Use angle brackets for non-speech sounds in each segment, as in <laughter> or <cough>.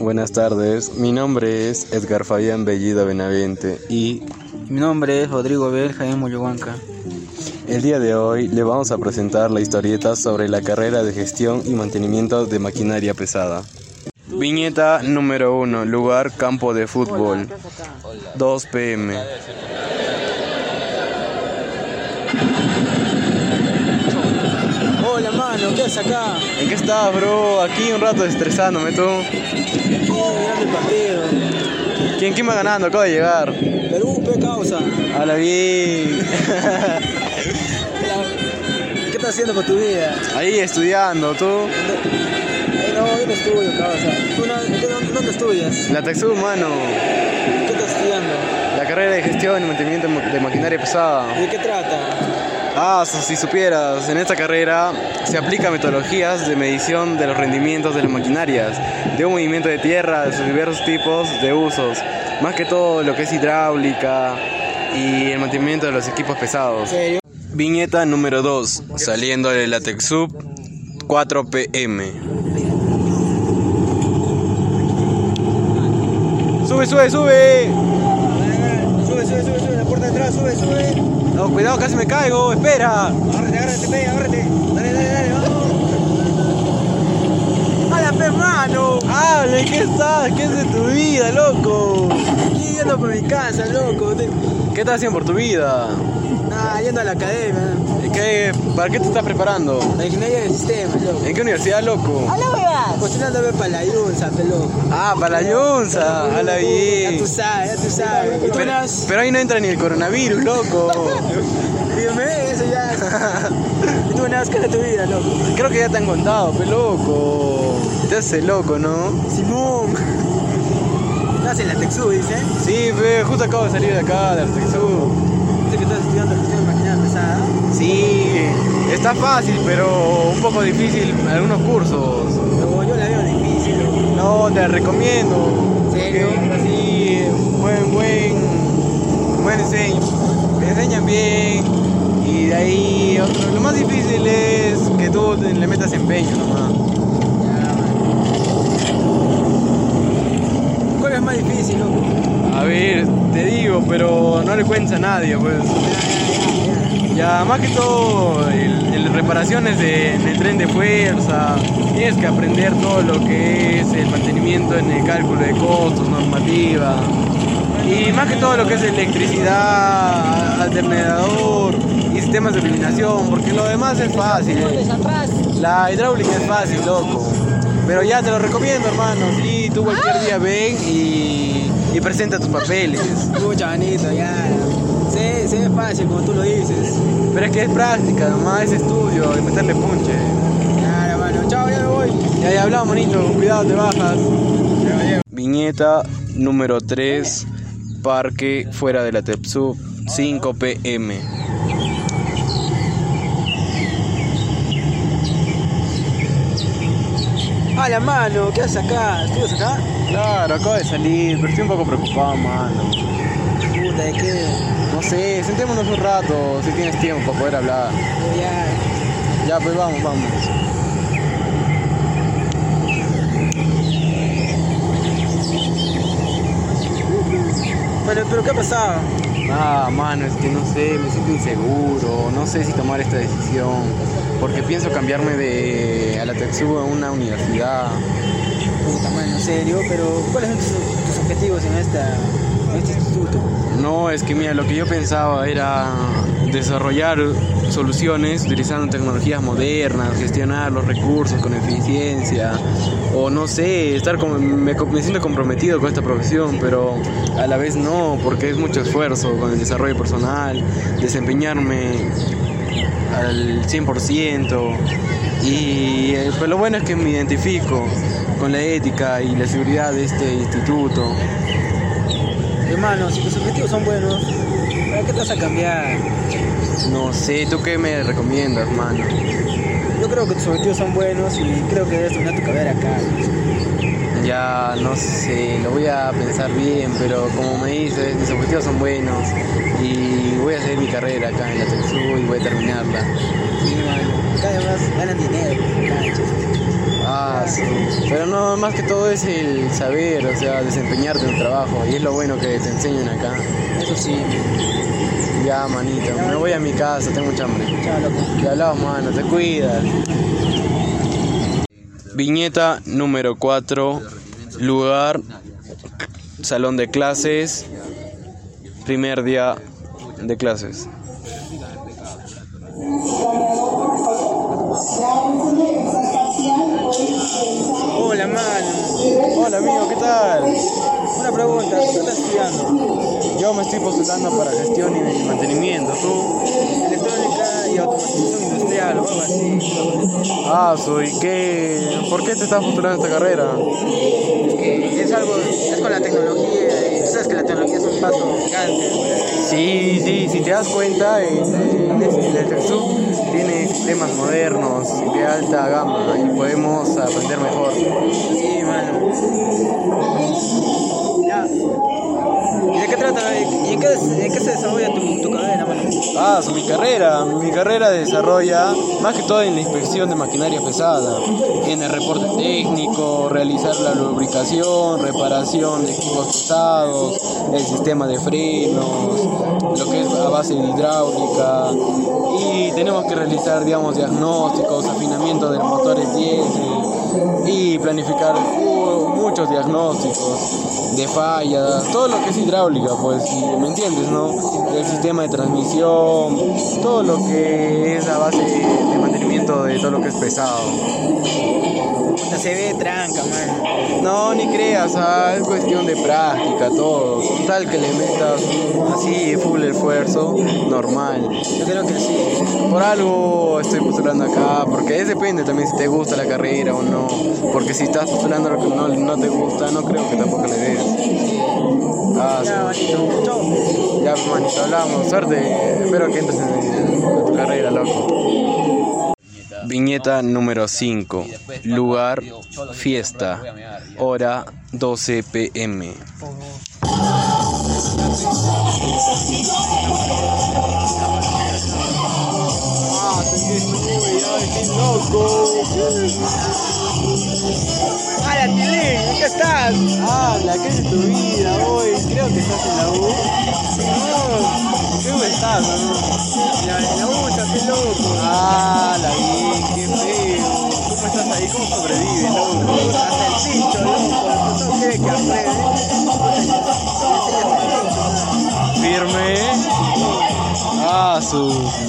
Buenas tardes, mi nombre es Edgar Fabián Bellido Benavente y Mi nombre es Rodrigo Abel Jaén Moyohuanca. el día de hoy le vamos a presentar la historieta sobre la carrera de gestión y mantenimiento de maquinaria pesada. Viñeta número 1, lugar campo de fútbol, 2 pm. Hola, mano, ¿qué haces acá? ¿En qué estás, bro? Aquí un rato estresándome tú. Oh, mirando el partido. ¿Quién, quién va ganando? Acabo de llegar. Perú, ¿qué causa? Habla bien. ¿Qué estás haciendo con tu vida? Ahí estudiando, tú. Eh, no, yo no estudio, causa. ¿Tú no- dónde, estudias? La Texú, mano. ¿Qué estás estudiando? La carrera de gestión y mantenimiento de maquinaria pesada. ¿Y de qué trata? Ah, si supieras, en esta carrera se aplica metodologías de medición de los rendimientos de las maquinarias, de un movimiento de tierra, de sus diversos tipos de usos, más que todo lo que es hidráulica y el mantenimiento de los equipos pesados. Viñeta número 2, saliendo de la Texub, 4 pm. Sube, sube. Sube, sube, sube, sube, la puerta de atrás, sube, sube. No, cuidado, casi me caigo, espera. Agárrate, agárrate, pe, agárrate. Dale, dale, dale, vamos. ¡Hala, pe, mano! Hable, ¿qué estás? ¿Qué es de tu vida, loco? Aquí yendo por mi casa, loco. Te- ¿Qué estás haciendo por tu vida? Ah, yendo a la academia. ¿Y qué, ¿Para qué te estás preparando? La ingeniería del sistema, loco. ¿En qué universidad, loco? A ver para la Irunza, pe, loco. Ah, para la Yunza, habla Ya bien. tú sabes, ya tú sabes. ¿Y tú Pero, pero ahí no entra ni el coronavirus, loco. Dígame eso ya. <laughs> ¿Y tú nas? ¿Qué es de tu vida, loco? Creo que ya te han contado, pe loco. Te hace loco, ¿no? Simón. Estás en la Texú, dice. Sí, justo acabo de salir de acá, de Artexú. Dice que estás estudiando gestión de maquinaria pesada. Sí, está fácil, pero un poco difícil algunos cursos. Pero yo la veo difícil. No, te la recomiendo. ¿En serio? Así, buen, buen, buen diseño. Te enseñan bien. Y de ahí, otro, lo más difícil es que tú le metas empeño nomás. Ya, man. ¿Cuál es más difícil, loco? A ver, te digo, pero no le cuentes a nadie, pues. Ya, ya, ya. Ya, más que todo, el, el reparaciones de, en el tren de fuerza, tienes que aprender todo lo que es el mantenimiento en el cálculo de costos, normativa, y más que todo lo que es electricidad, alternador y sistemas de iluminación, porque lo demás es fácil. La hidráulica es fácil, loco. Pero ya te lo recomiendo, hermano. Sí, tú cualquier día ven y, y presenta tus papeles. Pucha, manito, ya. Sí, sí, es fácil, como tú lo dices. Pero es que es práctica, nomás es estudio y meterle punche. Ya, hermano. Chao, ya me voy. Ya, ya hablamos, monito, con cuidado, te bajas. Viñeta número 3, Parque fuera de la Tepsu, 5 pm. Mano. ¿Qué haces acá? ¿Estudias acá? Claro, acabo de salir, pero estoy un poco preocupado, mano. Puta, ¿de qué? No sé, sentémonos un rato, si tienes tiempo para poder hablar. Ya. Ya, pues vamos, vamos. Bueno, pero ¿qué ha pasado? Ah, mano, es que no sé, me siento inseguro, no sé si tomar esta decisión, porque pienso cambiarme de a la Texu a una universidad. Puta, mano, serio. Pero, ¿cuáles son tus, tus objetivos en, esta, este? No, es que mira, lo que yo pensaba era desarrollar soluciones utilizando tecnologías modernas, gestionar los recursos con eficiencia, o no sé, estar como, me, me siento comprometido con esta profesión, pero a la vez no, porque es mucho esfuerzo con el desarrollo personal, desempeñarme al 100%, y pues lo bueno es que me identifico con la ética y la seguridad de este instituto. Hermano, si tus objetivos son buenos, ¿para qué te vas a cambiar? No sé, ¿tú qué me recomiendas, mano? Yo creo que tus objetivos son buenos y creo que debes terminar tu carrera acá. Ya no sé, lo voy a pensar bien, pero como me dices, mis objetivos son buenos y voy a hacer mi carrera acá en la Texu y voy a terminarla. Sí, mano. Acá además ganan dinero. manches. Pero no, más que todo es el saber, o sea, desempeñarte en un trabajo. Y es lo bueno que te enseñan acá. Eso sí. Ya, manito, me voy a mi casa, tengo mucha hambre. Chao, loco. Te hablamos, mano, te cuidas. Viñeta número 4, lugar, salón de clases, primer día de clases. Yo me estoy postulando para gestión y mantenimiento, ¿tú? Electrónica y automatización industrial o algo así. Ah, soy, ¿qué? ¿Por qué te estás postulando esta carrera? Es que es algo, es con la tecnología y tú sabes que la tecnología es un paso gigante. Sí, sí, si te das cuenta, el, el, el TechSoup tiene sistemas modernos de alta gama y podemos aprender mejor. Sí, mano. Ya. ¿Y de qué trata? ¿Y en qué, se desarrolla tu, tu carrera? Ah, mi carrera, mi carrera desarrolla más que todo en la inspección de maquinaria pesada, en el reporte técnico, realizar la lubricación, reparación de equipos pesados, el sistema de frenos, lo que es a base hidráulica y tenemos que realizar, digamos, diagnósticos, afinamiento de motores diésel y planificar muchos diagnósticos de fallas, todo lo que es hidráulica, pues, ¿me entiendes, no? El sistema de transmisión, todo lo que es a base de mantenimiento de todo lo que es pesado. Puta, se ve tranca, mano. No, ni creas, es cuestión de práctica, todo. Con tal que le metas así full esfuerzo, normal. Yo creo que sí. Por algo estoy postulando acá, porque es depende también si te gusta la carrera o no. Porque si estás postulando lo que no, no te gusta, no creo que tampoco le des. Ah, Ya, sí. manito. Ya, manito, hablamos. Suerte. Espero que entres en, en tu carrera, loco. Viñeta número 5. Lugar, fiesta. Hora 12 pm. Ah. ¡Hala, Tilín! ¿Qué estás? Habla, ¿qué es tu vida hoy? Creo que estás en la U. No, ¿qué U estás, no? La, la usa, qué loco. Ah, la vi, qué feo. ¿Cómo estás ahí? ¿Cómo sobrevives, loco? Hasta el pincho, loco. No quiere que apruebe. Firme. Ah, su.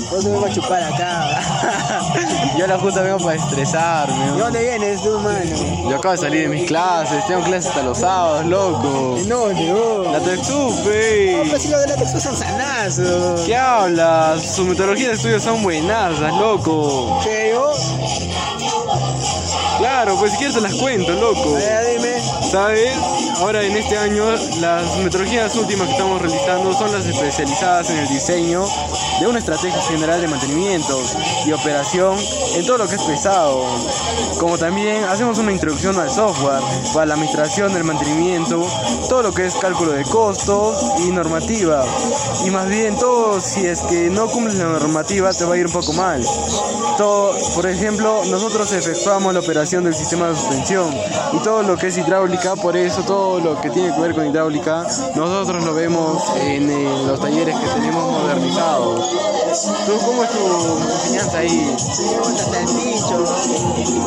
Vos a chupar acá. <laughs> Yo la justa vengo para estresarme. ¿De ¿no? dónde vienes tú, mano? Yo acabo de salir de mis clases, tengo clases hasta los sábados, loco. ¿De dónde, vos? La No, Texupe. pero si los de la son sanazos. ¿Qué hablas? Sus metodologías de estudio son buenazas, loco. ¿Qué yo? Claro, pues si quieres te las cuento, loco. A ver, dime. ¿Sabes? Ahora en este año las metodologías últimas que estamos realizando son las especializadas en el diseño de una estrategia general de mantenimiento y operación en todo lo que es pesado. Como también hacemos una introducción al software para la administración del mantenimiento, todo lo que es cálculo de costos y normativa. Y más bien todo si es que no cumples la normativa te va a ir un poco mal. Todo, por ejemplo, nosotros efectuamos la operación del sistema de suspensión y todo lo que es hidráulica, por eso todo lo que tiene que ver con hidráulica, nosotros lo vemos en, eh, los talleres que tenemos modernizados. ¿Tú cómo es tu enseñanza ahí? Puta, hasta el pincho.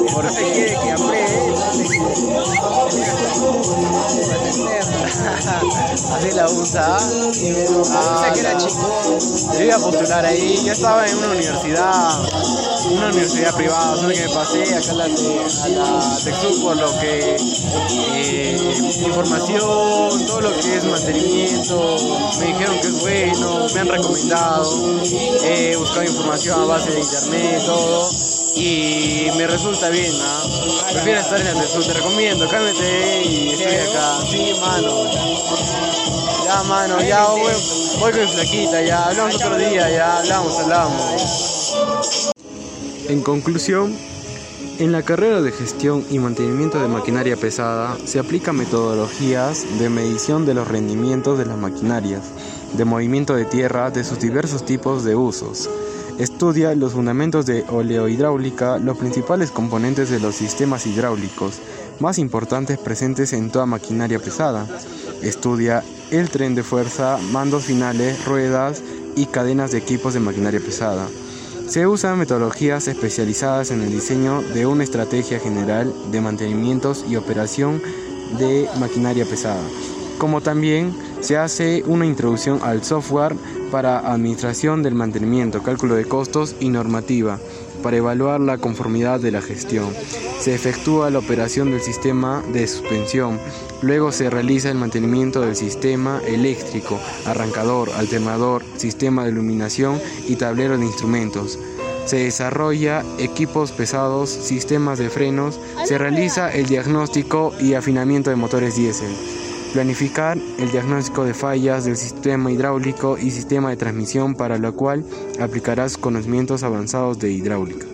El ¿Por quiere que apruebe. Así la usa. O sea que era chingón. Yo iba a postular ahí, yo estaba en una universidad, una universidad privada, solo que me pasé acá a la, a por lo que eh, información, todo lo que es mantenimiento, me dijeron que es bueno, me han recomendado, he buscado información a base de internet, todo. Y me resulta bien, ¿no? Prefiero estar en la Texuc, te recomiendo, cámbiate y estoy acá. Sí, mano. Ya, mano, ya voy, voy con mi flaquita, ya hablamos otro día, ya hablamos, hablamos. En conclusión, en la carrera de gestión y mantenimiento de maquinaria pesada se aplican metodologías de medición de los rendimientos de las maquinarias, de movimiento de tierra de sus diversos tipos de usos, Estudia los fundamentos de oleohidráulica, los principales componentes de los sistemas hidráulicos más importantes presentes en toda maquinaria pesada. Estudia el tren de fuerza, mandos finales, ruedas y cadenas de equipos de maquinaria pesada. Se usan metodologías especializadas en el diseño de una estrategia general de mantenimientos y operación de maquinaria pesada, como también se hace una introducción al software para administración del mantenimiento, cálculo de costos y normativa para evaluar la conformidad de la gestión. Se efectúa la operación del sistema de suspensión. Luego se realiza el mantenimiento del sistema eléctrico, arrancador, alternador, sistema de iluminación y tablero de instrumentos. Se desarrolla equipos pesados, sistemas de frenos, se realiza el diagnóstico y afinamiento de motores diésel. Planificar el diagnóstico de fallas del sistema hidráulico y sistema de transmisión para lo cual aplicarás conocimientos avanzados de hidráulica.